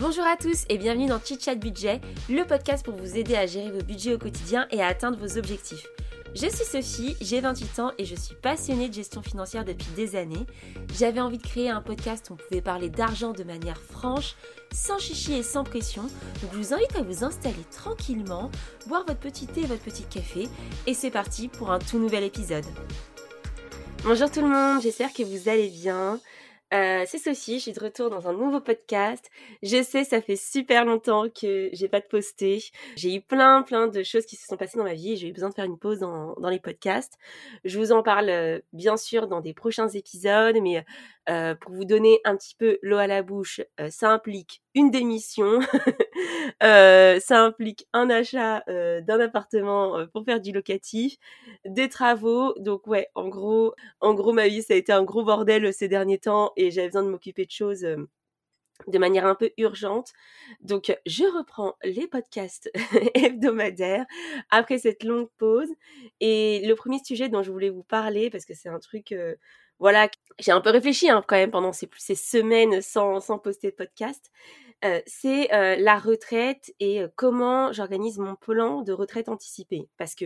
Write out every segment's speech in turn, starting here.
Bonjour à tous et bienvenue dans Chit Chat Budget, le podcast pour vous aider à gérer vos budgets au quotidien et à atteindre vos objectifs. Je suis Sophie, j'ai 28 ans et je suis passionnée de gestion financière depuis des années. J'avais envie de créer un podcast où on pouvait parler d'argent de manière franche, sans chichi et sans pression. Donc je vous invite à vous installer tranquillement, boire votre petit thé et votre petit café et c'est parti pour un tout nouvel épisode. Bonjour tout le monde, j'espère que vous allez bien. Euh, c'est Sophie, je suis de retour dans un nouveau podcast. Je sais, ça fait super longtemps que j'ai pas de posté. J'ai eu plein, plein de choses qui se sont passées dans ma vie et j'ai eu besoin de faire une pause dans, dans les podcasts. Je vous en parle euh, bien sûr dans des prochains épisodes, mais euh, pour vous donner un petit peu l'eau à la bouche, euh, ça implique une démission, euh, ça implique un achat d'un appartement pour faire du locatif, des travaux. Donc ouais, en gros, en gros ma vie ça a été un gros bordel ces derniers temps et j'avais besoin de m'occuper de choses de manière un peu urgente. Donc, je reprends les podcasts hebdomadaires après cette longue pause. Et le premier sujet dont je voulais vous parler, parce que c'est un truc voilà, j'ai un peu réfléchi hein, quand même pendant ces, semaines sans, sans poster de podcast. Euh, c'est euh, la retraite et euh, comment j'organise mon plan de retraite anticipée. Parce que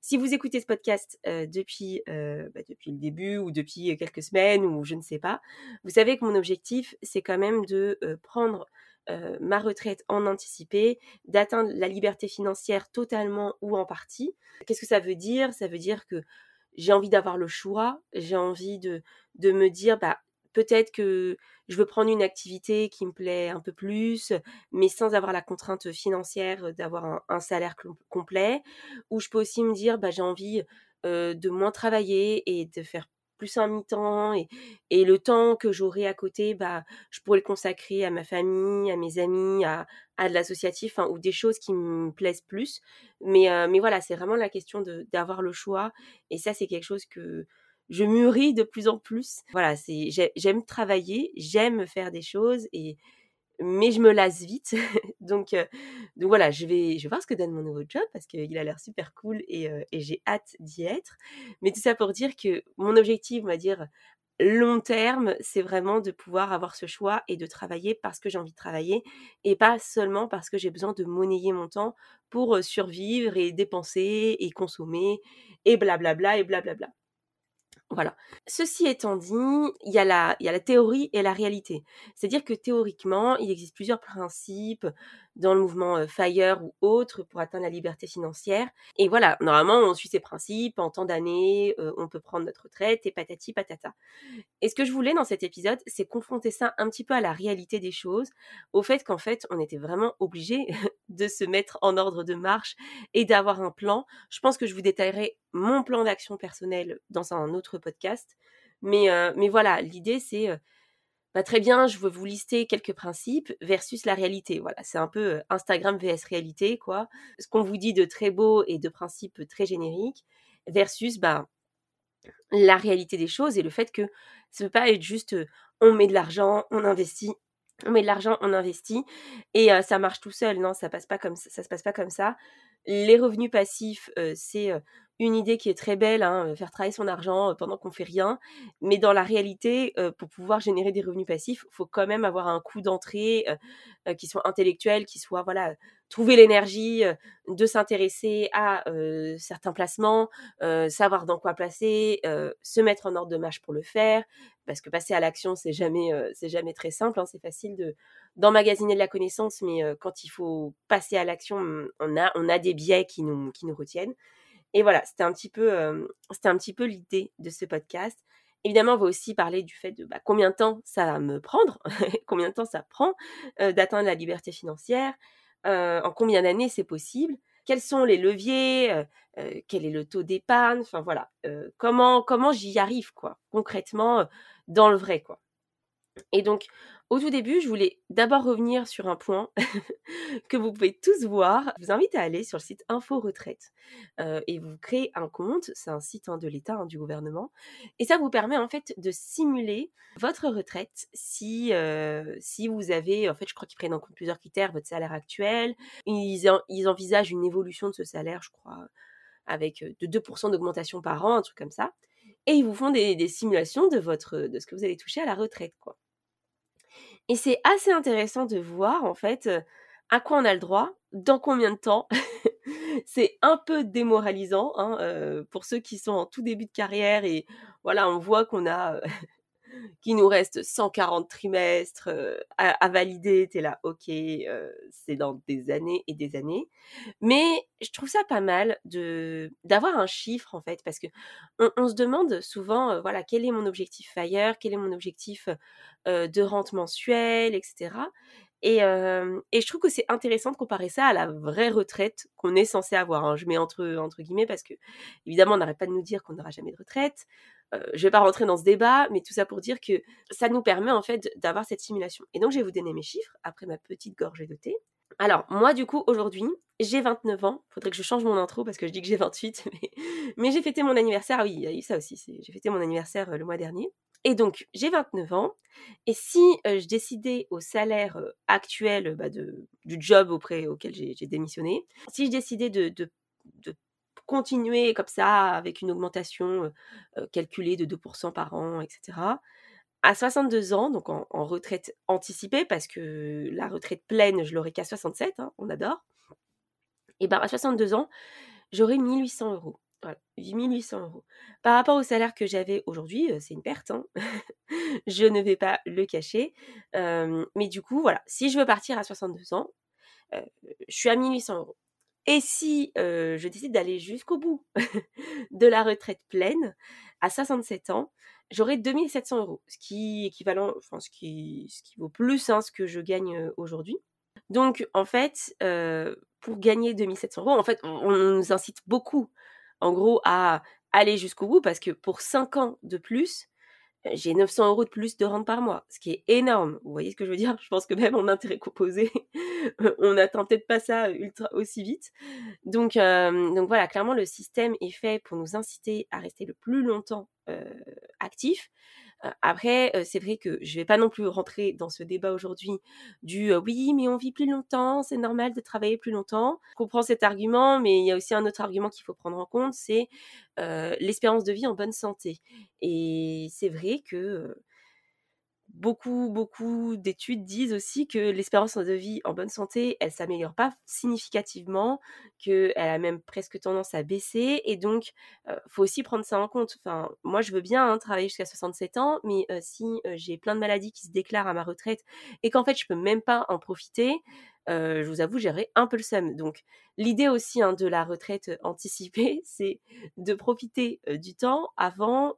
si vous écoutez ce podcast depuis, bah, depuis le début ou depuis quelques semaines ou je ne sais pas, vous savez que mon objectif, c'est quand même de prendre ma retraite en anticipé, d'atteindre la liberté financière totalement ou en partie. Qu'est-ce que ça veut dire? Ça veut dire que j'ai envie d'avoir le choix, j'ai envie de, de me dire, bah, peut-être que je veux prendre une activité qui me plaît un peu plus, mais sans avoir la contrainte financière d'avoir un, salaire complet. Ou je peux aussi me dire, bah, j'ai envie de moins travailler et de faire plus un mi-temps et, le temps que j'aurai à côté, bah, je pourrais le consacrer à ma famille, à mes amis, à, à de l'associatif ou des choses qui me plaisent plus. Mais, euh, mais voilà, c'est vraiment la question d'avoir le choix et ça, c'est quelque chose que je mûris de plus en plus. Voilà, j'aime travailler, j'aime faire des choses et mais je me lasse vite. donc, euh, donc voilà, je vais, je vais voir ce que donne mon nouveau job parce qu'il a l'air super cool et, euh, et j'ai hâte d'y être. Mais tout ça pour dire que mon objectif, on va dire, long terme, c'est vraiment de pouvoir avoir ce choix et de travailler parce que j'ai envie de travailler et pas seulement parce que j'ai besoin de monnayer mon temps pour survivre et dépenser et consommer et blablabla et blablabla. Voilà. Ceci étant dit, il y, a la, il y a la théorie et la réalité. C'est-à-dire que théoriquement, il existe plusieurs principes dans le mouvement FIRE ou autre pour atteindre la liberté financière. Et voilà, normalement, on suit ces principes. En temps d'années, on peut prendre notre retraite et patati patata. Et ce que je voulais dans cet épisode, c'est confronter ça un petit peu à la réalité des choses, au fait qu'en fait, on était vraiment obligé de se mettre en ordre de marche et d'avoir un plan. Je pense que je vous détaillerai mon plan d'action personnel dans un autre podcast. Mais, mais voilà, l'idée, c'est bah, très bien, je veux vous lister quelques principes versus la réalité. Voilà, c'est un peu Instagram vs réalité, quoi. Ce qu'on vous dit de très beau et de principes très génériques versus bah, la réalité des choses et le fait que ça ne peut pas être juste on met de l'argent, on investit, on met de l'argent, on investit et ça marche tout seul. Non, ça passe se passe pas comme ça. Les revenus passifs, c'est une idée qui est très belle, hein, faire travailler son argent pendant qu'on fait rien. Mais dans la réalité, pour pouvoir générer des revenus passifs, il faut quand même avoir un coût d'entrée qui soit intellectuel, qui soit voilà, trouver l'énergie de s'intéresser à certains placements, savoir dans quoi placer, se mettre en ordre de marche pour le faire. Parce que passer à l'action, c'est jamais, c'est jamais très simple. Hein, c'est facile de d'emmagasiner de la connaissance, mais quand il faut passer à l'action, on a, on a des biais qui nous, qui nous retiennent. Et voilà, c'était un petit peu, c'était un petit peu l'idée de ce podcast. Évidemment, on va aussi parler du fait de bah, combien de temps ça va me prendre, combien de temps ça prend d'atteindre la liberté financière, en combien d'années c'est possible, quels sont les leviers, quel est le taux d'épargne, enfin voilà, comment comment j'y arrive quoi, concrètement dans le vrai quoi. Et donc, au tout début, je voulais d'abord revenir sur un point que vous pouvez tous voir. Je vous invite à aller sur le site Info Retraite euh, et vous créez un compte. C'est un site hein, de l'État, hein, du gouvernement. Et ça vous permet en fait de simuler votre retraite si, euh, si vous avez, en fait, je crois qu'ils prennent en compte plusieurs critères, votre salaire actuel. Ils, envisagent une évolution de ce salaire, je crois, avec euh, de 2% d'augmentation par an, un truc comme ça. Et ils vous font des, des simulations de, votre, de ce que vous allez toucher à la retraite, quoi. Et c'est assez intéressant de voir en fait à quoi on a le droit, dans combien de temps. c'est un peu démoralisant hein, pour ceux qui sont en tout début de carrière et voilà, on voit qu'on a qu'il nous reste 140 trimestres à, valider. T'es là, ok, c'est dans des années et des années. Mais je trouve ça pas mal de d'avoir un chiffre en fait, parce que on, se demande souvent, voilà, quel est mon objectif fire, quel est mon objectif de rente mensuelle, etc. Et, et, je trouve que c'est intéressant de comparer ça à la vraie retraite qu'on est censé avoir. Hein. Je mets entre, entre guillemets parce que, évidemment, on n'arrête pas de nous dire qu'on n'aura jamais de retraite. Euh, je vais pas rentrer dans ce débat, mais tout ça pour dire que ça nous permet en fait d'avoir cette simulation. Et donc, je vais vous donner mes chiffres après ma petite gorgée de thé. Alors, moi, du coup, aujourd'hui, j'ai 29 ans. Faudrait que je change mon intro parce que je dis que j'ai 28, mais, j'ai fêté mon anniversaire. Ah oui, il y a eu ça aussi. J'ai fêté mon anniversaire euh, le mois dernier. Et donc, j'ai 29 ans. Et si euh, je décidais au salaire actuel bah, de, du job auprès auquel j'ai démissionné, si je décidais de continuer comme ça avec une augmentation calculée de 2% par an, etc. À 62 ans, donc en, retraite anticipée, parce que la retraite pleine, je l'aurai qu'à 67, hein, on adore. Et bien à 62 ans, j'aurai 1800 euros. Voilà, 1800 euros. Par rapport au salaire que j'avais aujourd'hui, c'est une perte. Hein. je ne vais pas le cacher. mais du coup, voilà, si je veux partir à 62 ans, je suis à 1800 euros. Et si je décide d'aller jusqu'au bout de la retraite pleine, à 67 ans, j'aurai 2700 euros, ce qui équivalent, enfin ce qui, ce qui vaut plus hein, ce que je gagne aujourd'hui. Donc en fait, pour gagner 2700 euros, en fait, on, nous incite beaucoup, en gros, à aller jusqu'au bout parce que pour 5 ans de plus, j'ai 900 euros de plus de rente par mois, ce qui est énorme. Vous voyez ce que je veux dire? Je pense que même en intérêt composé, on n'atteint peut-être pas ça ultra aussi vite. Donc, euh, donc voilà, clairement, le système est fait pour nous inciter à rester le plus longtemps euh, actifs. Euh, après, c'est vrai que je vais pas non plus rentrer dans ce débat aujourd'hui du oui, mais on vit plus longtemps, c'est normal de travailler plus longtemps. Je comprends cet argument, mais il y a aussi un autre argument qu'il faut prendre en compte, c'est l'espérance de vie en bonne santé. Et c'est vrai que beaucoup, beaucoup d'études disent aussi que l'espérance de vie en bonne santé, elle s'améliore pas significativement, qu'elle a même presque tendance à baisser. Et donc, il faut aussi prendre ça en compte. Enfin, moi, je veux bien hein, travailler jusqu'à 67 ans, mais si j'ai plein de maladies qui se déclarent à ma retraite et qu'en fait, je peux même pas en profiter, je vous avoue, j'aurais un peu le seum. Donc, l'idée aussi hein, de la retraite anticipée, c'est de profiter du temps avant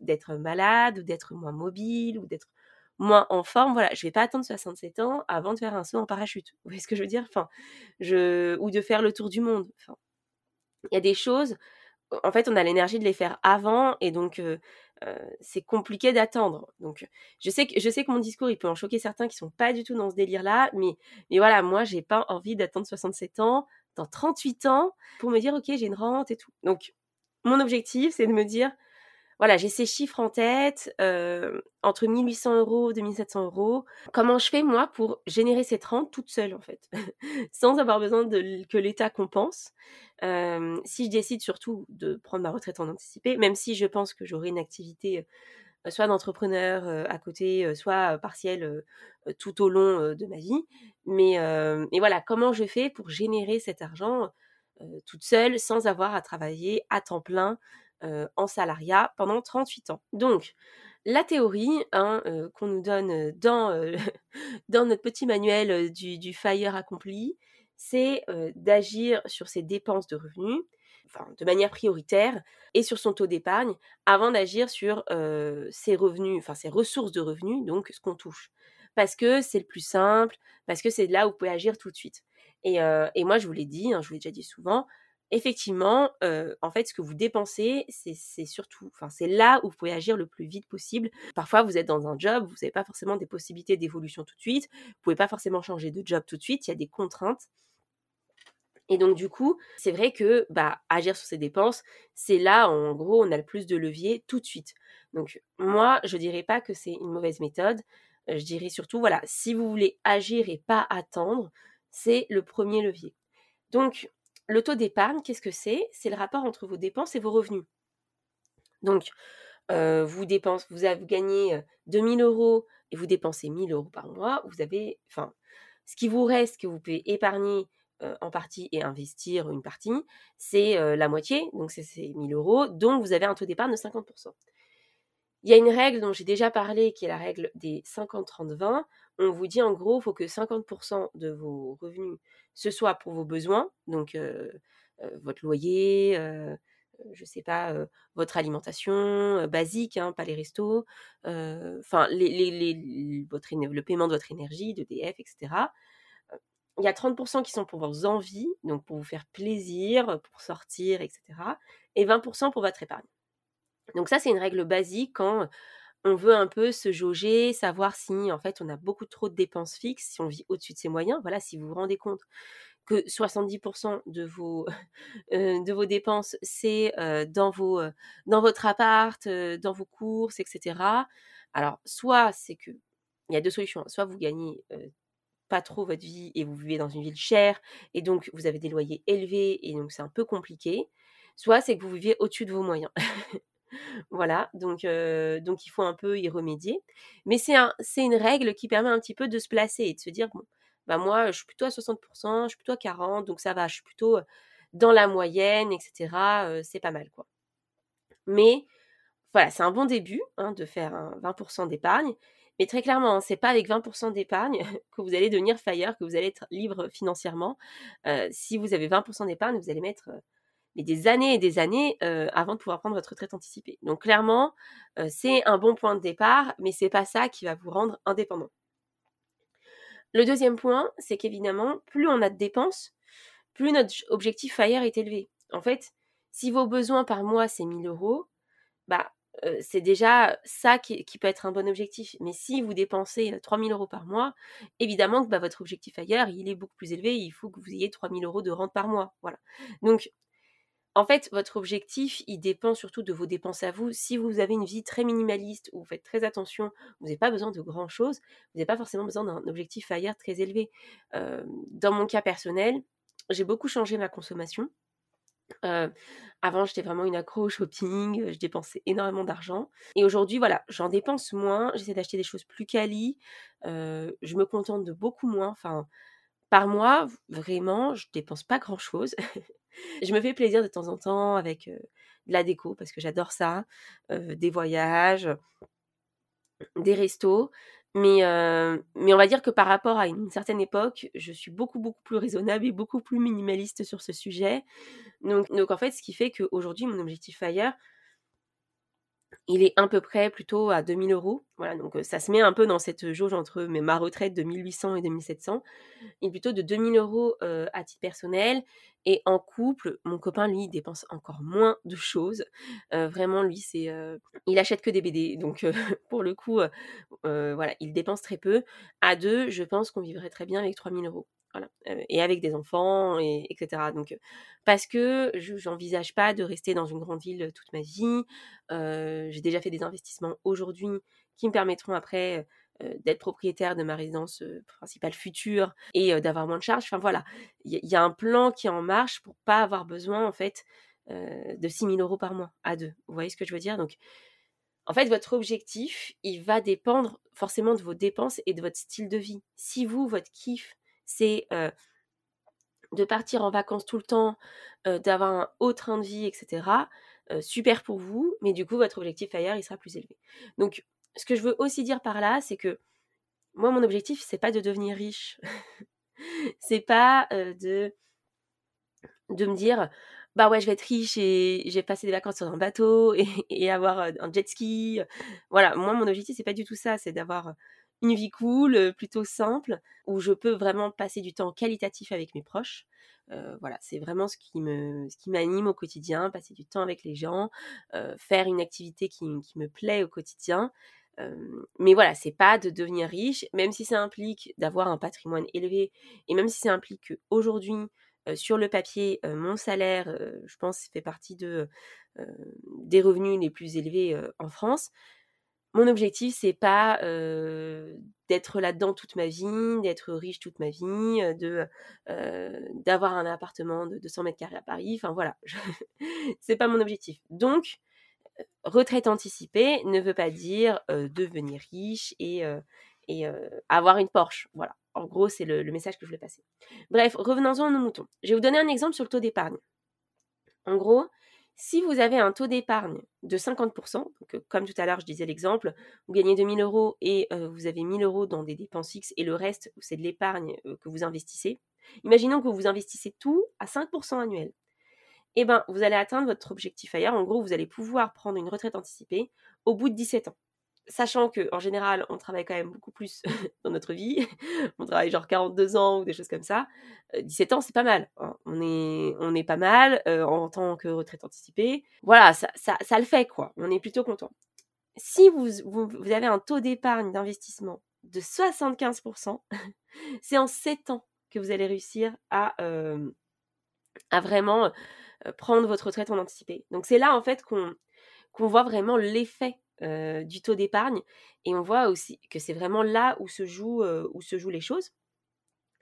d'être malade ou d'être moins mobile ou d'être moins en forme, voilà, je vais pas attendre 67 ans avant de faire un saut en parachute. Vous voyez ce que je veux dire? Enfin, je ou de faire le tour du monde. Enfin, il y a des choses en fait, on a l'énergie de les faire avant et donc c'est compliqué d'attendre. Donc je sais que je sais que mon discours il peut en choquer certains qui sont pas du tout dans ce délire là, mais mais voilà, moi j'ai pas envie d'attendre 67 ans, dans 38 ans pour me dire OK, j'ai une rente et tout. Donc mon objectif c'est de me dire voilà, j'ai ces chiffres en tête, euh, entre 1800 euros, 2700 euros. Comment je fais, moi, pour générer cette rente toute seule, en fait, sans avoir besoin que l'État compense euh, Si je décide surtout de prendre ma retraite en anticipé, même si je pense que j'aurai une activité euh, soit d'entrepreneur à côté, soit partielle tout au long de ma vie. Mais, mais voilà, comment je fais pour générer cet argent toute seule, sans avoir à travailler à temps plein en salariat pendant 38 ans. Donc, la théorie hein, qu'on nous donne dans, dans notre petit manuel du, du FIRE accompli, c'est d'agir sur ses dépenses de revenus, enfin, de manière prioritaire, et sur son taux d'épargne, avant d'agir sur ses revenus, enfin ses ressources de revenus, donc ce qu'on touche. Parce que c'est le plus simple, parce que c'est là où vous pouvez agir tout de suite. Et, et moi, je vous l'ai dit, hein, je vous l'ai déjà dit souvent, effectivement, en fait, ce que vous dépensez, c'est surtout, enfin, c'est là où vous pouvez agir le plus vite possible. Parfois, vous êtes dans un job, vous n'avez pas forcément des possibilités d'évolution tout de suite, vous pouvez pas forcément changer de job tout de suite, il y a des contraintes. Et donc, du coup, c'est vrai que, bah, agir sur ces dépenses, c'est là, en gros, on a le plus de levier tout de suite. Donc, moi, je dirais pas que c'est une mauvaise méthode. Je dirais surtout, voilà, si vous voulez agir et pas attendre, c'est le premier levier. Donc, le taux d'épargne, qu'est-ce que c'est? C'est le rapport entre vos dépenses et vos revenus. Donc, vous dépensez, vous avez gagné 2000 euros et vous dépensez 1000 euros par mois, vous avez, enfin, ce qui vous reste que vous pouvez épargner en partie et investir une partie, c'est la moitié, donc c'est 1000 euros, donc vous avez un taux d'épargne de 50%. Il y a une règle dont j'ai déjà parlé, qui est la règle des 50-30-20. On vous dit en gros, il faut que 50% de vos revenus, ce soit pour vos besoins, donc votre loyer, je sais pas, votre alimentation basique, hein, pas les restos, enfin, le paiement de votre énergie, d'EDF, etc. Il y a 30% qui sont pour vos envies, donc pour vous faire plaisir, pour sortir, etc. Et 20% pour votre épargne. Donc ça, c'est une règle basique quand on veut un peu se jauger, savoir si en fait on a beaucoup trop de dépenses fixes, si on vit au-dessus de ses moyens. Voilà, si vous vous rendez compte que 70% de vos, dépenses, c'est dans, dans votre appart, dans vos courses, etc. Alors, soit c'est que, il y a deux solutions, soit vous gagnez pas trop votre vie et vous vivez dans une ville chère et donc vous avez des loyers élevés et donc c'est un peu compliqué, soit c'est que vous vivez au-dessus de vos moyens. voilà, donc, il faut un peu y remédier. Mais c'est un, une règle qui permet un petit peu de se placer et de se dire, bon, bah moi, je suis plutôt à 60%, je suis plutôt à 40%, donc ça va, je suis plutôt dans la moyenne, etc. c'est pas mal, quoi. Mais voilà, c'est un bon début hein, de faire un 20% d'épargne. Mais très clairement, hein, c'est pas avec 20% d'épargne que vous allez devenir fire, que vous allez être libre financièrement. si vous avez 20% d'épargne, vous allez mettre des années et des années avant de pouvoir prendre votre retraite anticipée. Donc clairement, c'est un bon point de départ, mais c'est pas ça qui va vous rendre indépendant. Le deuxième point, c'est qu'évidemment, plus on a de dépenses, plus notre objectif FIRE est élevé. En fait, si vos besoins par mois, c'est 1000 euros, bah, c'est déjà ça qui, peut être un bon objectif. Mais si vous dépensez 3000 euros par mois, évidemment que bah, votre objectif FIRE, il est beaucoup plus élevé. Il faut que vous ayez 3000 euros de rente par mois. Voilà. Donc, en fait, votre objectif, il dépend surtout de vos dépenses à vous. Si vous avez une vie très minimaliste, où vous faites très attention, vous n'avez pas besoin de grand-chose, vous n'avez pas forcément besoin d'un objectif FIRE très élevé. dans mon cas personnel, j'ai beaucoup changé ma consommation. avant, j'étais vraiment une accro au shopping, je dépensais énormément d'argent. Et aujourd'hui, voilà, j'en dépense moins, j'essaie d'acheter des choses plus quali, je me contente de beaucoup moins. Enfin, par mois, vraiment, je dépense pas grand-chose. Je me fais plaisir de temps en temps avec de la déco parce que j'adore ça, des voyages, des restos. Mais, mais on va dire que par rapport à une certaine époque, je suis beaucoup, beaucoup plus raisonnable et beaucoup plus minimaliste sur ce sujet. Donc, donc en fait, ce qui fait qu'aujourd'hui, mon objectif FIRE, il est à peu près plutôt à 2000 euros. Voilà, donc ça se met un peu dans cette jauge entre ma retraite de 1800 et 2700. Il est plutôt de 2000 euros à titre personnel. Et en couple, mon copain, lui, dépense encore moins de choses. vraiment, lui, c'est. il achète que des BD. Donc, pour le coup, voilà, il dépense très peu. À deux, je pense qu'on vivrait très bien avec 3000 euros et avec des enfants, et, etc. Donc, parce que je n'envisage pas de rester dans une grande ville toute ma vie. j'ai déjà fait des investissements aujourd'hui qui me permettront après d'être propriétaire de ma résidence principale future et d'avoir moins de charges. Enfin voilà, il y, a un plan qui est en marche pour pas avoir besoin en fait de 6 000 euros par mois à deux. Vous voyez ce que je veux dire? Donc, en fait, votre objectif, il va dépendre forcément de vos dépenses et de votre style de vie. Si vous, votre kiff, c'est de partir en vacances tout le temps, d'avoir un haut train de vie, etc. super pour vous, mais du coup, votre objectif ailleurs, il sera plus élevé. Donc, ce que je veux aussi dire par là, c'est que moi, mon objectif, c'est pas de devenir riche. c'est pas de, de me dire, bah ouais, je vais être riche et je vais passer des vacances sur un bateau et, et avoir un jet ski. Voilà, moi, mon objectif, c'est pas du tout ça, c'est d'avoir une vie cool, plutôt simple, où je peux vraiment passer du temps qualitatif avec mes proches. voilà, c'est vraiment ce qui m'anime au quotidien, passer du temps avec les gens, faire une activité qui, me plaît au quotidien. mais voilà, c'est pas de devenir riche, même si ça implique d'avoir un patrimoine élevé, et même si ça implique qu'aujourd'hui, sur le papier, mon salaire, je pense, fait partie de, des revenus les plus élevés en France mon objectif, c'est pas d'être là-dedans toute ma vie, d'être riche toute ma vie, de d'avoir un appartement de 200 mètres carrés à Paris. Enfin voilà, c'est pas mon objectif. Donc, retraite anticipée ne veut pas dire devenir riche et, et avoir une Porsche. Voilà. En gros, c'est le, message que je voulais passer. Bref, revenons-en à nos moutons. Je vais vous donner un exemple sur le taux d'épargne. En gros, si vous avez un taux d'épargne de 50%, donc comme tout à l'heure je disais l'exemple, vous gagnez 2000 euros et vous avez 1000 euros dans des dépenses fixes et le reste c'est de l'épargne que vous investissez. Imaginons que vous investissez tout à 5% annuel eh ben, vous allez atteindre votre objectif ailleurs. En gros, vous allez pouvoir prendre une retraite anticipée au bout de 17 ans. Sachant que en général, on travaille quand même beaucoup plus dans notre vie. on travaille genre 42 ans ou des choses comme ça. 17 euh, ans, c'est pas mal. Hein. On, est, on est pas mal euh, en tant que retraite anticipée. Voilà, ça, ça, le fait, quoi. On est plutôt content. Si vous, vous, avez un taux d'épargne d'investissement de 75%, c'est en 7 ans que vous allez réussir à, euh, à vraiment prendre votre retraite en anticipé. Donc c'est là en fait qu'on voit vraiment l'effet euh, du taux d'épargne et on voit aussi que c'est vraiment là où se, euh, où se jouent les choses.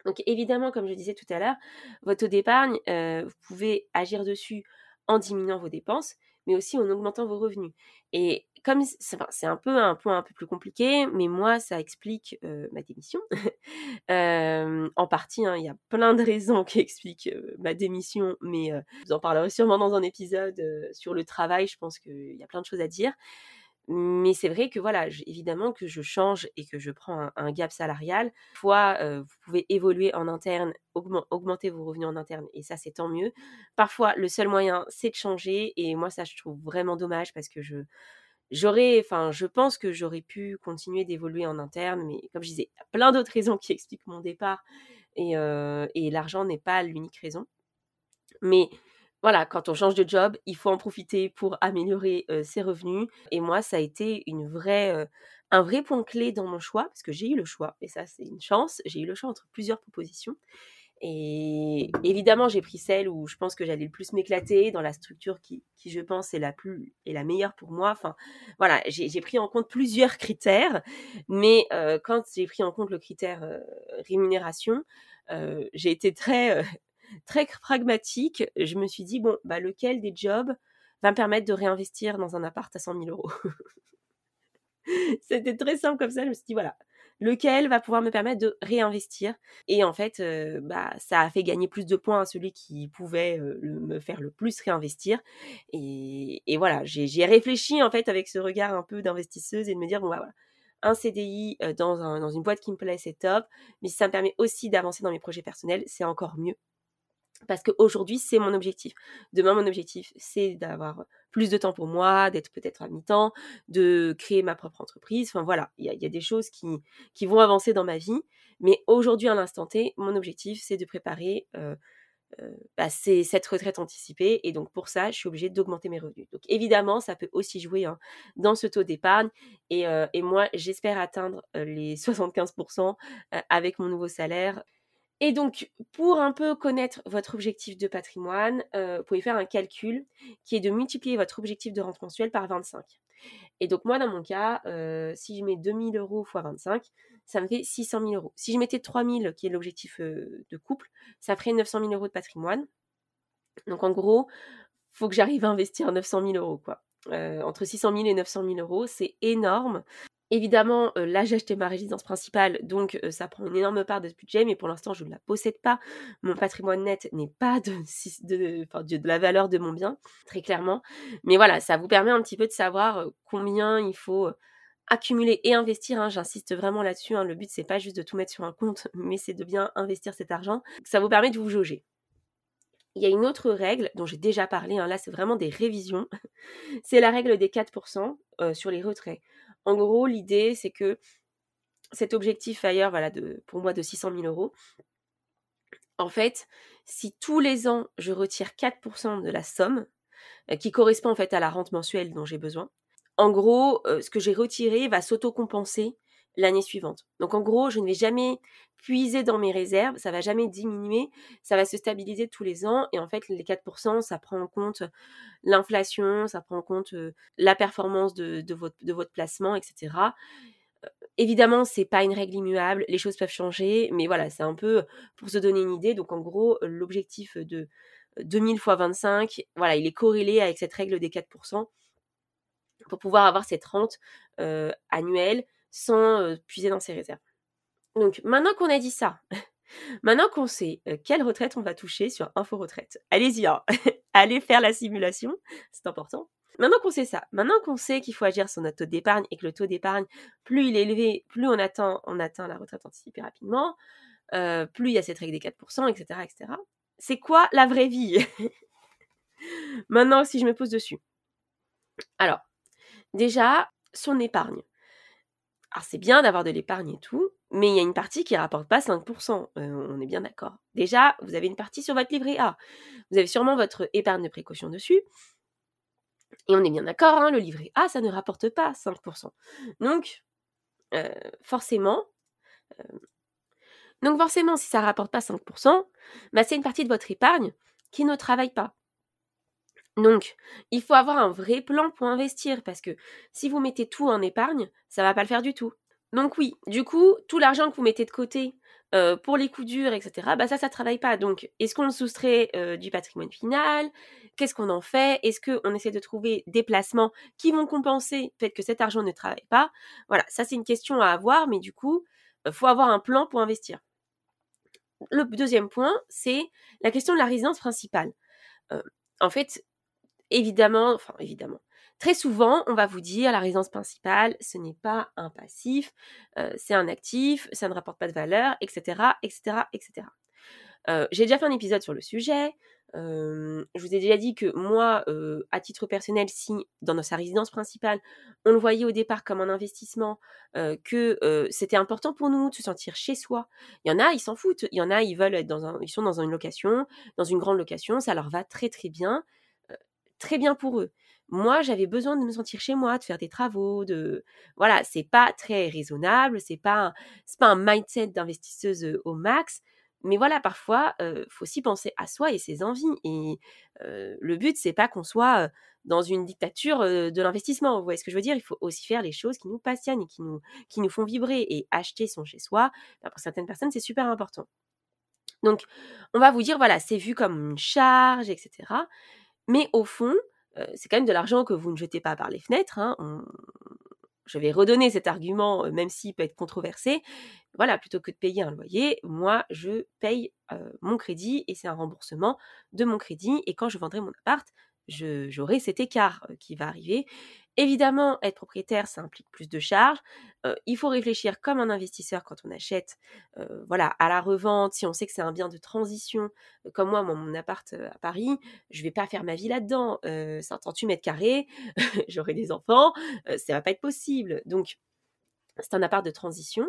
Donc évidemment, comme je disais tout à l'heure, votre taux d'épargne, vous pouvez agir dessus en diminuant vos dépenses, mais aussi en augmentant vos revenus. Et comme c'est un peu un point un peu plus compliqué, mais moi, ça explique ma démission. en partie, hein, il y a plein de raisons qui expliquent ma démission, mais vous en parlerai sûrement dans un épisode sur le travail. Je pense qu'il y a plein de choses à dire. Mais c'est vrai que voilà, évidemment que je change et que je prends un, gap salarial. Parfois, vous pouvez évoluer en interne, augmenter vos revenus en interne, et ça c'est tant mieux. Parfois, le seul moyen, c'est de changer, et moi ça je trouve vraiment dommage parce que je j'aurais, enfin, je pense que j'aurais pu continuer d'évoluer en interne, mais comme je disais, il y a plein d'autres raisons qui expliquent mon départ, et, et l'argent n'est pas l'unique raison. Mais voilà, quand on change de job, il faut en profiter pour améliorer ses revenus. Et moi, ça a été une vraie, un vrai point clé dans mon choix, parce que j'ai eu le choix, et ça c'est une chance, j'ai eu le choix entre plusieurs propositions. Et évidemment, j'ai pris celle où je pense que j'allais le plus m'éclater dans la structure qui, qui, je pense, est la plus et la meilleure pour moi. Enfin, voilà, j'ai pris en compte plusieurs critères, mais quand j'ai pris en compte le critère rémunération, j'ai été très très pragmatique, je me suis dit, bon, bah, lequel des jobs va me permettre de réinvestir dans un appart à 100 000 euros? C'était très simple comme ça, je me suis dit, voilà, lequel va pouvoir me permettre de réinvestir? Et en fait, euh, bah, ça a fait gagner plus de points à celui qui pouvait euh, me faire le plus réinvestir. Et, voilà, j'ai réfléchi en fait avec ce regard un peu d'investisseuse et de me dire, bon, bah, voilà, un CDI euh, dans, dans une boîte qui me plaît, c'est top. Mais si ça me permet aussi d'avancer dans mes projets personnels, c'est encore mieux parce qu'aujourd'hui, c'est mon objectif. Demain, mon objectif, c'est d'avoir plus de temps pour moi, d'être peut-être à mi-temps, de créer ma propre entreprise. Enfin voilà, il y, a des choses qui, qui vont avancer dans ma vie. Mais aujourd'hui, à l'instant T, mon objectif, c'est de préparer euh, euh, bah, cette retraite anticipée. Et donc, pour ça, je suis obligée d'augmenter mes revenus. Donc, évidemment, ça peut aussi jouer hein, dans ce taux d'épargne. Et, euh, et, moi, j'espère atteindre les 75% avec mon nouveau salaire. Et donc, pour un peu connaître votre objectif de patrimoine, euh, vous pouvez faire un calcul qui est de multiplier votre objectif de rente mensuelle par 25. Et donc, moi, dans mon cas, euh, si je mets 2000 euros x 25, ça me fait 600 000 euros. Si je mettais 3000, qui est l'objectif euh, de couple, ça ferait 900 000 euros de patrimoine. Donc, en gros, faut que j'arrive à investir 900 000 euros, quoi. entre 600 000 et 900 000 euros, c'est énorme. Évidemment, euh, là j'ai acheté ma résidence principale, donc euh, ça prend une énorme part de ce budget, mais pour l'instant je ne la possède pas. Mon patrimoine net n'est pas de, la valeur de mon bien, très clairement. Mais voilà, ça vous permet un petit peu de savoir euh, combien il faut accumuler et investir. Hein. J'insiste vraiment là-dessus. Hein. Le but c'est pas juste de tout mettre sur un compte, mais c'est de bien investir cet argent. Ça vous permet de vous jauger. Il y a une autre règle dont j'ai déjà parlé, hein. là c'est vraiment des révisions, c'est la règle des 4% sur les retraits. En gros, l'idée, c'est que cet objectif ailleurs, voilà, de, pour moi, de 600 000 euros, en fait, si tous les ans, je retire 4% de la somme, euh, qui correspond en fait à la rente mensuelle dont j'ai besoin, en gros, euh, ce que j'ai retiré va s'auto-compenser l'année suivante. Donc en gros, je ne vais jamais puiser dans mes réserves, ça va jamais diminuer, ça va se stabiliser tous les ans et en fait les 4%, ça prend en compte l'inflation, ça prend en compte euh, la performance de, votre, placement, etc. Euh, évidemment, c'est pas une règle immuable, les choses peuvent changer, mais voilà, c'est un peu pour se donner une idée. Donc en gros, l'objectif de 2000 x 25, voilà, il est corrélé avec cette règle des 4%. pour pouvoir avoir cette rente annuelle sans puiser dans ses réserves. Donc maintenant qu'on a dit ça, maintenant qu'on sait quelle retraite on va toucher sur Info Retraite, allez-y, hein. allez faire la simulation, c'est important. Maintenant qu'on sait ça, maintenant qu'on sait qu'il faut agir sur notre taux d'épargne et que le taux d'épargne, plus il est élevé, plus on atteint, on atteint la retraite anticipée rapidement, plus il y a cette règle des 4%, etc. etc. C'est quoi la vraie vie? Maintenant, si je me pose dessus. Alors, déjà, son épargne. Alors, c'est bien d'avoir de l'épargne et tout, mais il y a une partie qui ne rapporte pas 5%. Euh, on est bien d'accord. Déjà, vous avez une partie sur votre livret A. Vous avez sûrement votre épargne de précaution dessus. Et on est bien d'accord, hein, le livret A, ça ne rapporte pas 5%. Donc, euh, forcément, euh, donc forcément, si ça ne rapporte pas 5%, bah, c'est une partie de votre épargne qui ne travaille pas. Donc, il faut avoir un vrai plan pour investir parce que si vous mettez tout en épargne, ça va pas le faire du tout. Donc oui, du coup, tout l'argent que vous mettez de côté euh, pour les coups durs, etc., bah ça, ça travaille pas. Donc, est-ce qu'on le soustrait euh, du patrimoine final? Qu'est-ce qu'on en fait? Est-ce qu'on essaie de trouver des placements qui vont compenser? Le fait que cet argent ne travaille pas Voilà, ça c'est une question à avoir, mais du coup, il euh, faut avoir un plan pour investir. Le deuxième point, c'est la question de la résidence principale. en fait, évidemment, enfin évidemment, très souvent, on va vous dire la résidence principale, ce n'est pas un passif, euh, c'est un actif, ça ne rapporte pas de valeur, etc., etc., etc. J'ai déjà fait un épisode sur le sujet. je vous ai déjà dit que moi, euh, à titre personnel, si dans sa résidence principale, on le voyait au départ comme un investissement, euh, que c'était important pour nous de se sentir chez soi. Il y en a, ils s'en foutent. Il y en a, ils veulent être dans un, ils sont dans une location, dans une grande location, ça leur va très très bien très bien pour eux. Moi, j'avais besoin de me sentir chez moi, de faire des travaux, de voilà, c'est pas très raisonnable, c'est pas c'est pas un mindset d'investisseuse au max, mais voilà, parfois, il faut aussi penser à soi et ses envies. Et le but, c'est pas qu'on soit dans une dictature de l'investissement. Vous voyez ce que je veux dire? Il faut aussi faire les choses qui nous passionnent et qui nous, qui nous font vibrer. Et acheter son chez soi, bah, pour certaines personnes, c'est super important. Donc, on va vous dire, voilà, c'est vu comme une charge, etc. Mais au fond, c'est quand même de l'argent que vous ne jetez pas par les fenêtres. Hein. Je vais redonner cet argument, même s'il peut être controversé. Voilà, plutôt que de payer un loyer, moi, je paye mon crédit et c'est un remboursement de mon crédit. Et quand je vendrai mon appart, j'aurai cet écart qui va arriver. Évidemment, être propriétaire, ça implique plus de charges. il faut réfléchir comme un investisseur quand on achète, voilà, à la revente. Si on sait que c'est un bien de transition, comme moi, mon appart à Paris, je vais pas faire ma vie là-dedans. 138 mètres carrés, j'aurai des enfants, ça va pas être possible. Donc, c'est un appart de transition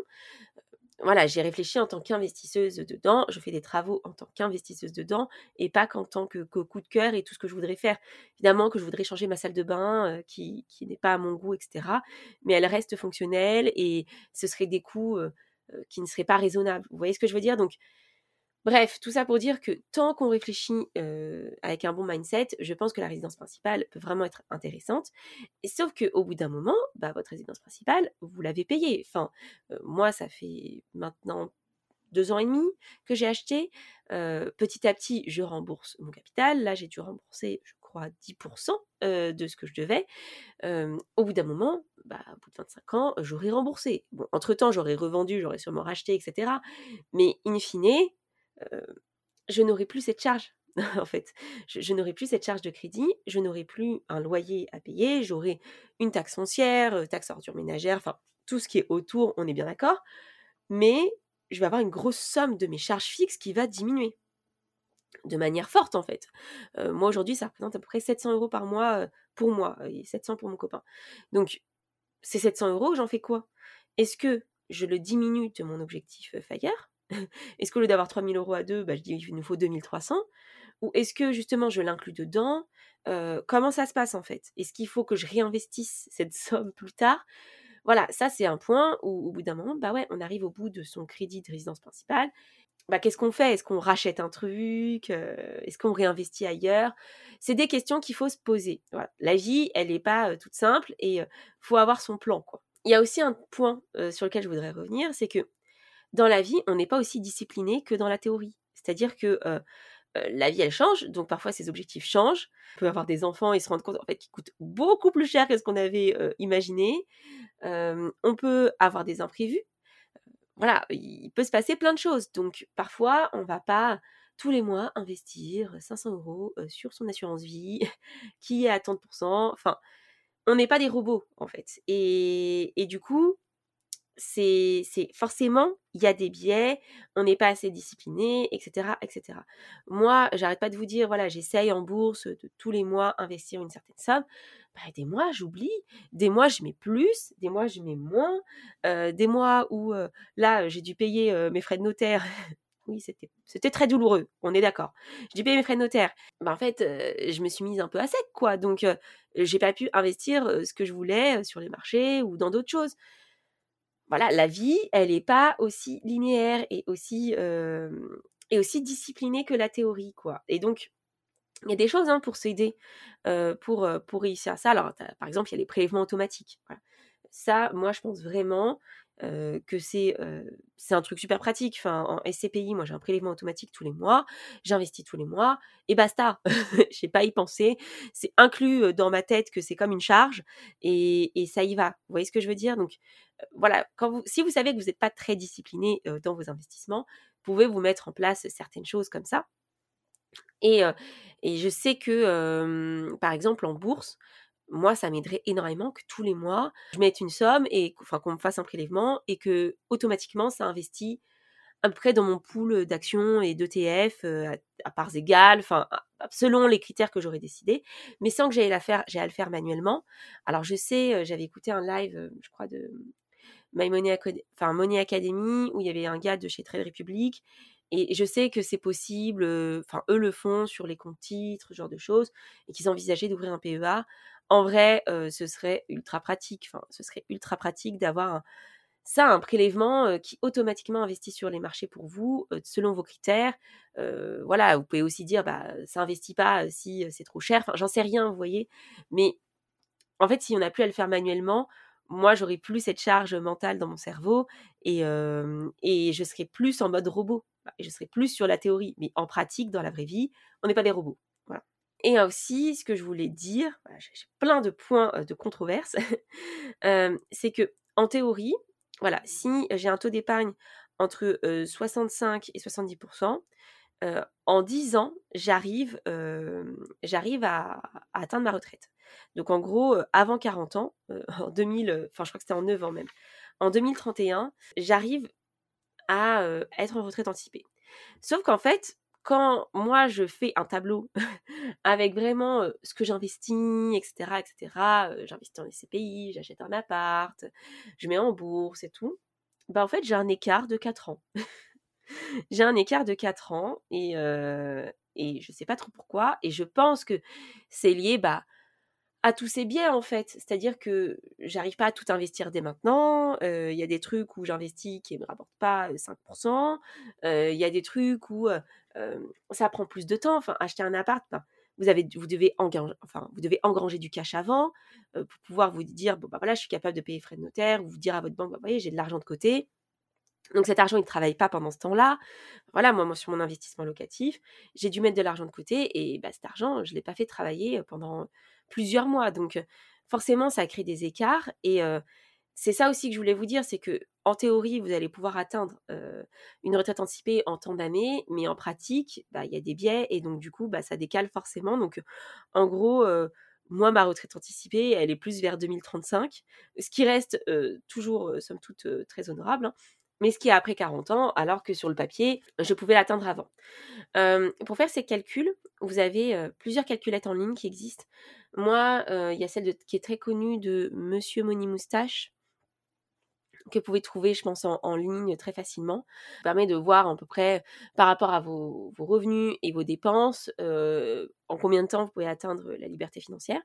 voilà, j'ai réfléchi en tant qu'investisseuse dedans, je fais des travaux en tant qu'investisseuse dedans et pas qu'en tant que, coup de cœur et tout ce que je voudrais faire. Évidemment que je voudrais changer ma salle de bain qui, n'est pas à mon goût, etc. Mais elle reste fonctionnelle et ce serait des coûts qui ne seraient pas raisonnables. Vous voyez ce que je veux dire? Donc, Bref, tout ça pour dire que tant qu'on réfléchit avec un bon mindset, je pense que la résidence principale peut vraiment être intéressante. Et sauf qu'au bout d'un moment, bah, votre résidence principale, vous l'avez payée. Enfin, moi, ça fait maintenant deux ans et demi que j'ai acheté. petit à petit, je rembourse mon capital. Là, j'ai dû rembourser, je crois, 10% de ce que je devais. au bout d'un moment, bah, au bout de 25 ans, j'aurais remboursé. Bon, entre-temps, j'aurais revendu, j'aurais sûrement racheté, etc. Mais in fine, je n'aurai plus cette charge. en fait, je, n'aurai plus cette charge de crédit, je n'aurai plus un loyer à payer, j'aurai une taxe foncière, taxe ordure ménagère, enfin tout ce qui est autour, on est bien d'accord, mais je vais avoir une grosse somme de mes charges fixes qui va diminuer de manière forte en fait. moi aujourd'hui, ça représente à peu près 700 euros par mois pour moi et 700 pour mon copain. Donc ces 700 euros, j'en fais quoi? Est-ce que je le diminue de mon objectif FIRE est-ce qu'au lieu d'avoir 3000 euros à deux, bah, je dis il nous faut 2300 Ou est-ce que justement je l'inclus dedans? Comment ça se passe en fait? Est-ce qu'il faut que je réinvestisse cette somme plus tard? Voilà, ça c'est un point où au bout d'un moment, bah ouais, on arrive au bout de son crédit de résidence principale. Bah, qu'est-ce qu'on fait? Est-ce qu'on rachète un truc? Est-ce qu'on réinvestit ailleurs? C'est des questions qu'il faut se poser. La vie, elle n'est pas toute simple et faut avoir son plan. Il y a aussi un point sur lequel je voudrais revenir, c'est que dans la vie, on n'est pas aussi discipliné que dans la théorie. C'est-à-dire que la vie, elle change, donc parfois ses objectifs changent. On peut avoir des enfants et se rendre compte qu'ils coûtent beaucoup plus cher que ce qu'on avait imaginé. on peut avoir des imprévus. Voilà, il peut se passer plein de choses. Donc parfois, on va pas tous les mois investir 500 euros sur son assurance vie qui est à 30%. Enfin, on n'est pas des robots en fait. Et du coup, c'est forcément il y a des biais, on n'est pas assez discipliné, etc., etc. Moi, j'arrête pas de vous dire voilà, j'essaye en bourse de tous les mois investir une certaine somme. Bah, des mois, j'oublie. Des mois, je mets plus. Des mois, je mets moins. Euh, des mois où là, j'ai dû payer mes frais de notaire. oui, c'était c'était très douloureux. On est d'accord. J'ai dû payer mes frais de notaire. Bah, en fait, je me suis mise un peu à sec, quoi. Donc, j'ai pas pu investir ce que je voulais sur les marchés ou dans d'autres choses voilà, la vie, elle n'est pas aussi linéaire et aussi, et aussi disciplinée que la théorie, quoi. Et donc, il y a des choses hein, pour s'aider, pour, pour réussir à ça. Alors, par exemple, il y a les prélèvements automatiques. Ça, moi, je pense vraiment que c'est c'est un truc super pratique. En SCPI, moi j'ai un prélèvement automatique tous les mois, j'investis tous les mois et basta. Je sais pas y penser. C'est inclus dans ma tête que c'est comme une charge et, et, ça y va. Vous voyez ce que je veux dire? Donc voilà, quand vous, si vous savez que vous n'êtes pas très discipliné dans vos investissements, vous pouvez vous mettre en place certaines choses comme ça. Et, et je sais que, par exemple, en bourse, moi, ça m'aiderait énormément que tous les mois, je mette une somme et enfin qu'on me fasse un prélèvement et que automatiquement ça investit à peu près dans mon pool d'actions et d'ETF à, à, parts égales, enfin selon les critères que j'aurais décidé, mais sans que j'aille faire, à le faire manuellement. Alors je sais, j'avais écouté un live, je crois de My Money Academy où il y avait un gars de chez Trade Republic et je sais que c'est possible, enfin eux le font sur les comptes titres, ce genre de choses, et qu'ils envisageaient d'ouvrir un PEA en vrai, ce serait ultra pratique. Enfin, ce serait ultra pratique d'avoir ça, un prélèvement qui automatiquement investit sur les marchés pour vous, selon vos critères. voilà, vous pouvez aussi dire, bah, ça investit pas si c'est trop cher. Enfin, j'en sais rien, vous voyez. Mais en fait, si on n'a plus à le faire manuellement, moi, j'aurais plus cette charge mentale dans mon cerveau et, et je serais plus en mode robot. Je serais plus sur la théorie. Mais en pratique, dans la vraie vie, on n'est pas des robots. Et aussi, ce que je voulais dire, j'ai plein de points de controverse, c'est que en théorie, voilà, si j'ai un taux d'épargne entre 65 et 70%, en 10 ans, j'arrive, j'arrive à, atteindre ma retraite. Donc en gros, avant 40 ans, en 2000, enfin je crois que c'était en 9 ans même, en 2031, j'arrive à être en retraite anticipée. Sauf qu'en fait, quand moi je fais un tableau avec vraiment ce que j'investis, etc., etc., j'investis en SCPI, j'achète un appart, je mets en bourse et tout, bah en fait j'ai un écart de 4 ans. j'ai un écart de 4 ans et, et je sais pas trop pourquoi et je pense que c'est lié bah, à tous ces biais en fait. C'est-à-dire que j'arrive pas à tout investir dès maintenant. Il y a des trucs où j'investis qui ne me rapportent pas 5%. Il y a des trucs où ça prend plus de temps. Enfin, acheter un appart, ben, vous, avez, vous, devez engranger, enfin, vous devez engranger du cash avant pour pouvoir vous dire bon, bah voilà, je suis capable de payer frais de notaire, ou vous dire à votre banque, bah, voyez, j'ai de l'argent de côté. Donc cet argent, il ne travaille pas pendant ce temps-là. Voilà, moi, sur mon investissement locatif, j'ai dû mettre de l'argent de côté et bah, cet argent, je ne l'ai pas fait travailler pendant plusieurs mois. Donc forcément, ça crée des écarts. Et c'est ça aussi que je voulais vous dire, c'est que en théorie, vous allez pouvoir atteindre une retraite anticipée en temps d'année, mais en pratique, bah, il y a des biais et donc du coup, bah, ça décale forcément. Donc en gros, moi, ma retraite anticipée, elle est plus vers 2035, ce qui reste toujours, somme toute, très honorable. Hein, mais ce qui est après 40 ans, alors que sur le papier, je pouvais l'atteindre avant. pour faire ces calculs, vous avez plusieurs calculettes en ligne qui existent. Moi, il y a celle qui est très connue de Monsieur Moni Moustache, que vous pouvez trouver, je pense, en, ligne très facilement. Ça permet de voir à peu près par rapport à vos, revenus et vos dépenses, en combien de temps vous pouvez atteindre la liberté financière.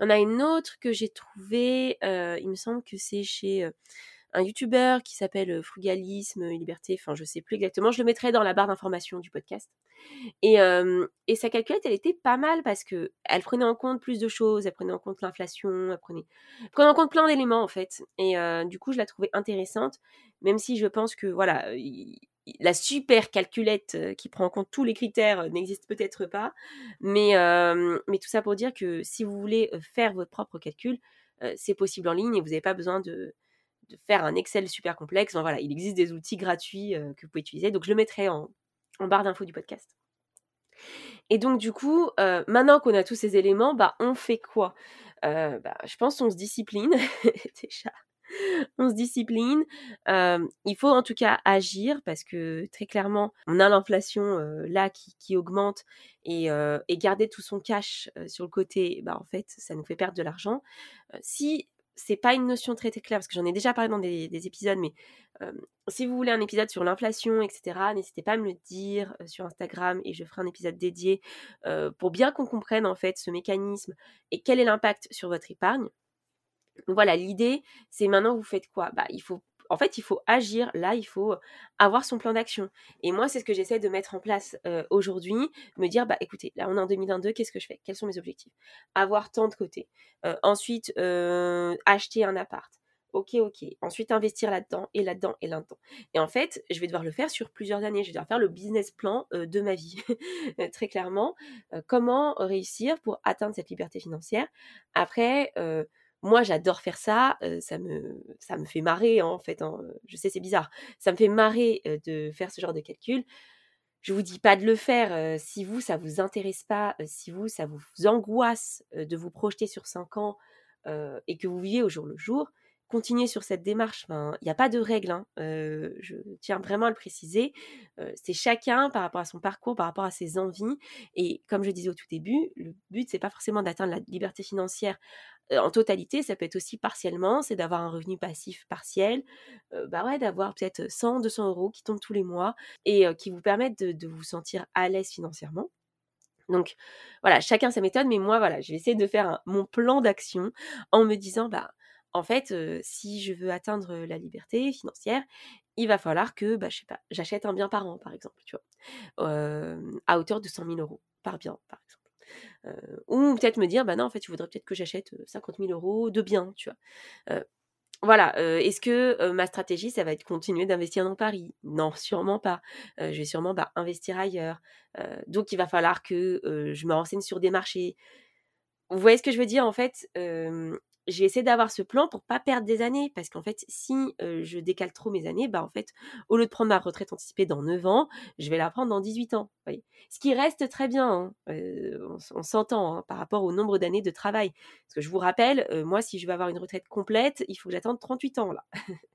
Il y en a une autre que j'ai trouvée, il me semble que c'est chez un youtubeur qui s'appelle Frugalisme Liberté, enfin je sais plus exactement, je le mettrai dans la barre d'information du podcast. Et, sa calculette, elle était pas mal parce que elle prenait en compte plus de choses, elle prenait en compte l'inflation, elle prenait, en compte plein d'éléments en fait. Et du coup, je la trouvais intéressante, même si je pense que voilà, la super calculette qui prend en compte tous les critères n'existe peut-être pas, mais, mais tout ça pour dire que si vous voulez faire votre propre calcul, c'est possible en ligne et vous n'avez pas besoin de, faire un Excel super complexe. voilà, il existe des outils gratuits que vous pouvez utiliser, donc je le mettrai en, barre d'infos du podcast. Et donc du coup, maintenant qu'on a tous ces éléments, bah, on fait quoi? Bah, Je pense qu'on se discipline déjà on se discipline. il faut en tout cas agir parce que très clairement, on a l'inflation là qui, augmente et, garder tout son cash sur le côté, bah, en fait, ça nous fait perdre de l'argent. si c'est pas une notion très, très claire parce que j'en ai déjà parlé dans des, épisodes, mais si vous voulez un épisode sur l'inflation, etc., n'hésitez pas à me le dire sur Instagram et je ferai un épisode dédié pour bien qu'on comprenne en fait ce mécanisme et quel est l'impact sur votre épargne voilà, l'idée, c'est maintenant vous faites quoi? Bah, il faut en fait, il faut agir. Là, il faut avoir son plan d'action. Et moi, c'est ce que j'essaie de mettre en place aujourd'hui. Me dire, bah écoutez, là, on est en 2022, qu'est-ce que je fais? Quels sont mes objectifs? Avoir tant de côté. ensuite, acheter un appart. Ok, ok. Ensuite, investir là-dedans, et là-dedans, et là-dedans. Et en fait, je vais devoir le faire sur plusieurs années. Je vais devoir faire le business plan de ma vie. Très clairement, comment réussir pour atteindre cette liberté financière? Après, moi, j'adore faire ça. ça, me, ça me fait marrer, hein, en fait. Hein, je sais, c'est bizarre. Ça me fait marrer de faire ce genre de calcul. Je vous dis pas de le faire si vous, ça vous intéresse pas, si vous, ça vous angoisse de vous projeter sur 5 ans et que vous vivez au jour le jour continuer sur cette démarche. il n'y a pas de règle, hein. je tiens vraiment à le préciser. c'est chacun par rapport à son parcours, par rapport à ses envies. Et comme je disais au tout début, le but, c'est pas forcément d'atteindre la liberté financière en totalité, ça peut être aussi partiellement, c'est d'avoir un revenu passif partiel, bah ouais, d'avoir peut-être 100, 200 euros qui tombent tous les mois et qui vous permettent de, de vous sentir à l'aise financièrement. Donc voilà, chacun sa méthode, mais moi voilà, je vais essayer de faire mon plan d'action en me disant bah en fait, si je veux atteindre la liberté financière, il va falloir que, bah, je sais pas, j'achète un bien par an, par exemple, tu vois, à hauteur de 100 000 euros par bien, par exemple. Ou peut-être me dire, bah non, en fait, tu voudrais peut-être que j'achète 50 000 euros de biens, tu vois. voilà, est-ce que ma stratégie, ça va être continuer d'investir dans Paris? Non, sûrement pas. je vais sûrement bah, investir ailleurs. donc, il va falloir que je me renseigne sur des marchés. Vous voyez ce que je veux dire En fait, j'ai essayé d'avoir ce plan pour pas perdre des années parce qu'en fait si je décale trop mes années bah en fait au lieu de prendre ma retraite anticipée dans 9 ans je vais la prendre dans 18 ans ce qui reste très bien hein, on, s'entend hein, par rapport au nombre d'années de travail. Parce que je vous rappelle moi si je veux avoir une retraite complète il faut que j'attende 38 ans là.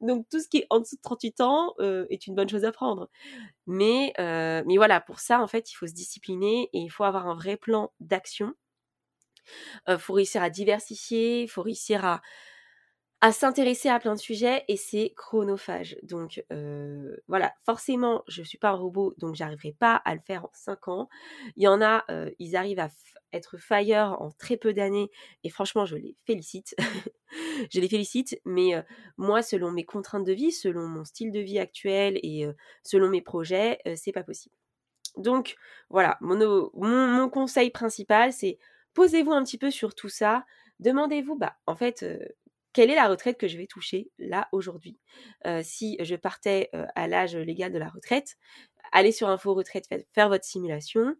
Donc tout ce qui est en dessous de 38 ans est une bonne chose à prendre. Mais mais voilà pour ça en fait il faut se discipliner et il faut avoir un vrai plan d'action il faut réussir à diversifier, il faut réussir à, s'intéresser à plein de sujets et c'est chronophage. Donc voilà, forcément, je ne suis pas un robot, donc j'arriverai pas à le faire en 5 ans. Il y en a, ils arrivent à être fire en très peu d'années et franchement, je les félicite. je les félicite, mais moi, selon mes contraintes de vie, selon mon style de vie actuel et selon mes projets, c'est pas possible. Donc voilà, mon conseil principal, c'est posez-vous un petit peu sur tout ça. Demandez-vous, bah, en fait, quelle est la retraite que je vais toucher là aujourd'hui? Si je partais à l'âge légal de la retraite, allez sur Info Retraite, faire votre simulation.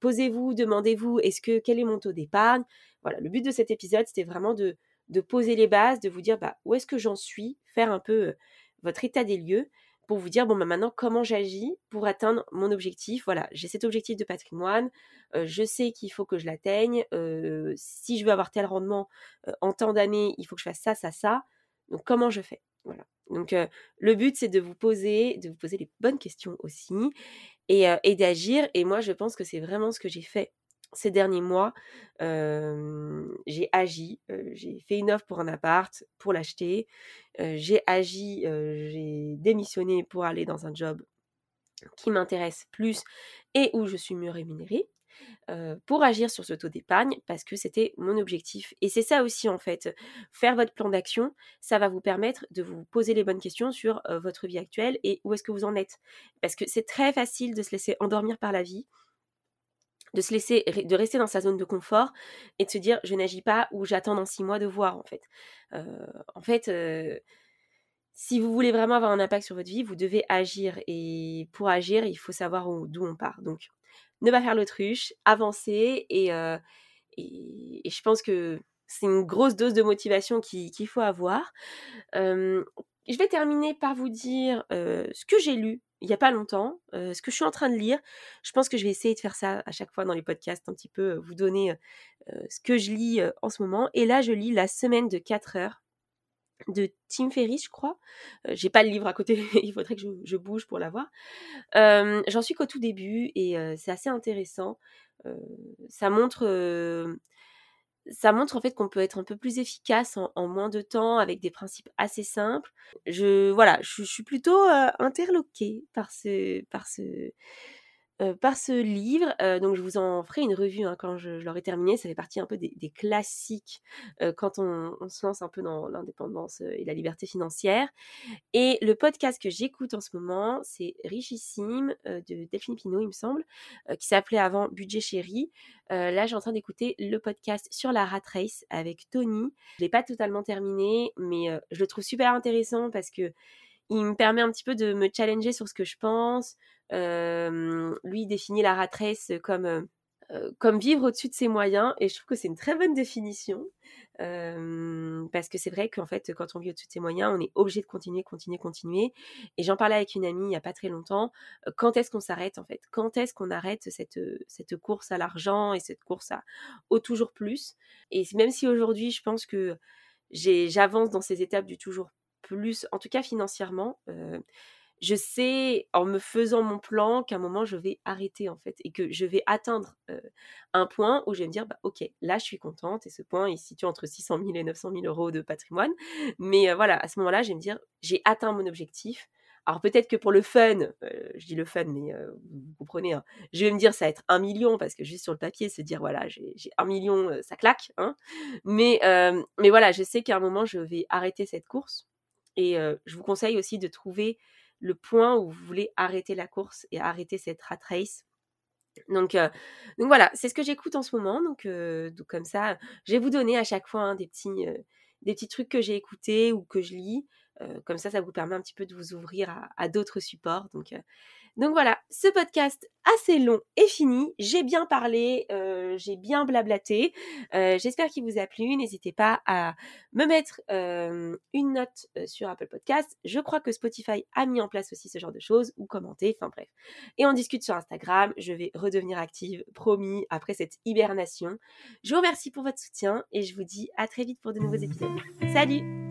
posez-vous, demandez-vous, est-ce que quel est mon taux d'épargne? Voilà, le but de cet épisode, c'était vraiment de, de, poser les bases, de vous dire bah, où est-ce que j'en suis, faire un peu votre état des lieux vous dire bon bah maintenant comment j'agis pour atteindre mon objectif? Voilà, j'ai cet objectif de patrimoine, je sais qu'il faut que je l'atteigne. si je veux avoir tel rendement en temps d'années, il faut que je fasse ça, ça, ça. Donc comment je fais? Voilà. Donc le but c'est de vous poser, de vous poser les bonnes questions aussi et, et d'agir. Et moi je pense que c'est vraiment ce que j'ai fait ces derniers mois, j'ai agi, j'ai fait une offre pour un appart, pour l'acheter, j'ai agi, j'ai démissionné pour aller dans un job qui m'intéresse plus et où je suis mieux rémunérée. pour agir sur ce taux d'épargne parce que c'était mon objectif. Et c'est ça aussi en fait, faire votre plan d'action, ça va vous permettre de vous poser les bonnes questions sur votre vie actuelle et où est-ce que vous en êtes. Parce que c'est très facile de se laisser endormir par la vie, de se laisser, de rester dans sa zone de confort et de se dire je n'agis pas ou j'attends dans six mois de voir en fait. en fait, si vous voulez vraiment avoir un impact sur votre vie, vous devez agir. Et pour agir, il faut savoir d'où on part. Donc, ne pas faire l'autruche, avancer. Et, euh, et, je pense que c'est une grosse dose de motivation qu'il faut avoir. je vais terminer par vous dire ce que j'ai lu il n'y a pas longtemps, ce que je suis en train de lire. Je pense que je vais essayer de faire ça à chaque fois dans les podcasts, un petit peu vous donner ce que je lis en ce moment. Et là, je lis La semaine de 4 heures de Tim Ferriss, je crois. J'ai pas le livre à côté, il faudrait que je, bouge pour l'avoir. J'en suis qu'au tout début et c'est assez intéressant. ça montre ça montre en fait qu'on peut être un peu plus efficace en, moins de temps avec des principes assez simples. Je voilà, je, suis plutôt interloquée par ce par ce euh, par ce livre. Euh, donc je vous en ferai une revue hein, quand je, l'aurai terminé. Ça fait partie un peu des, classiques euh, quand on, se lance un peu dans l'indépendance et la liberté financière. Et le podcast que j'écoute en ce moment, c'est Richissime de Delphine Pinault, il me semble, qui s'appelait avant Budget Chéri. là, j'ai en train d'écouter le podcast sur la rat race avec Tony. Je l'ai pas totalement terminé, mais je le trouve super intéressant parce que il me permet un petit peu de me challenger sur ce que je pense, lui définit la rat comme comme vivre au-dessus de ses moyens et je trouve que c'est une très bonne définition parce que c'est vrai qu'en fait quand on vit au-dessus de ses moyens on est obligé de continuer continuer continuer et j'en parlais avec une amie il n'y a pas très longtemps quand est-ce qu'on s'arrête en fait? Quand est-ce qu'on arrête cette cette course à l'argent et cette course au toujours plus? Et même si aujourd'hui je pense que j'avance dans ces étapes du toujours plus en tout cas financièrement je sais en me faisant mon plan qu'à un moment je vais arrêter en fait et que je vais atteindre un point où je vais me dire bah ok là je suis contente et ce point il se situe entre 600 000 et 900 000 euros de patrimoine. Mais voilà à ce moment-là je vais me dire j'ai atteint mon objectif. Alors peut-être que pour le fun, je dis le fun, mais vous comprenez, hein, je vais me dire ça va être un million parce que juste sur le papier, se dire voilà j'ai un million, ça claque. Hein, mais, mais voilà, je sais qu'à un moment je vais arrêter cette course et je vous conseille aussi de trouver le point où vous voulez arrêter la course et arrêter cette rat race. Donc, voilà, c'est ce que j'écoute en ce moment. Donc, comme ça, je vais vous donner à chaque fois hein, des, des petits trucs que j'ai écoutés ou que je lis. Comme ça, ça vous permet un petit peu de vous ouvrir à, d'autres supports. Donc, donc voilà, ce podcast assez long est fini. J'ai bien parlé, euh, j'ai bien blablaté. Euh, j'espère qu'il vous a plu. N'hésitez pas à me mettre euh, une note sur Apple Podcast. Je crois que Spotify a mis en place aussi ce genre de choses ou commenter. Enfin bref. Et on discute sur Instagram. Je vais redevenir active, promis, après cette hibernation. Je vous remercie pour votre soutien et je vous dis à très vite pour de nouveaux épisodes. Salut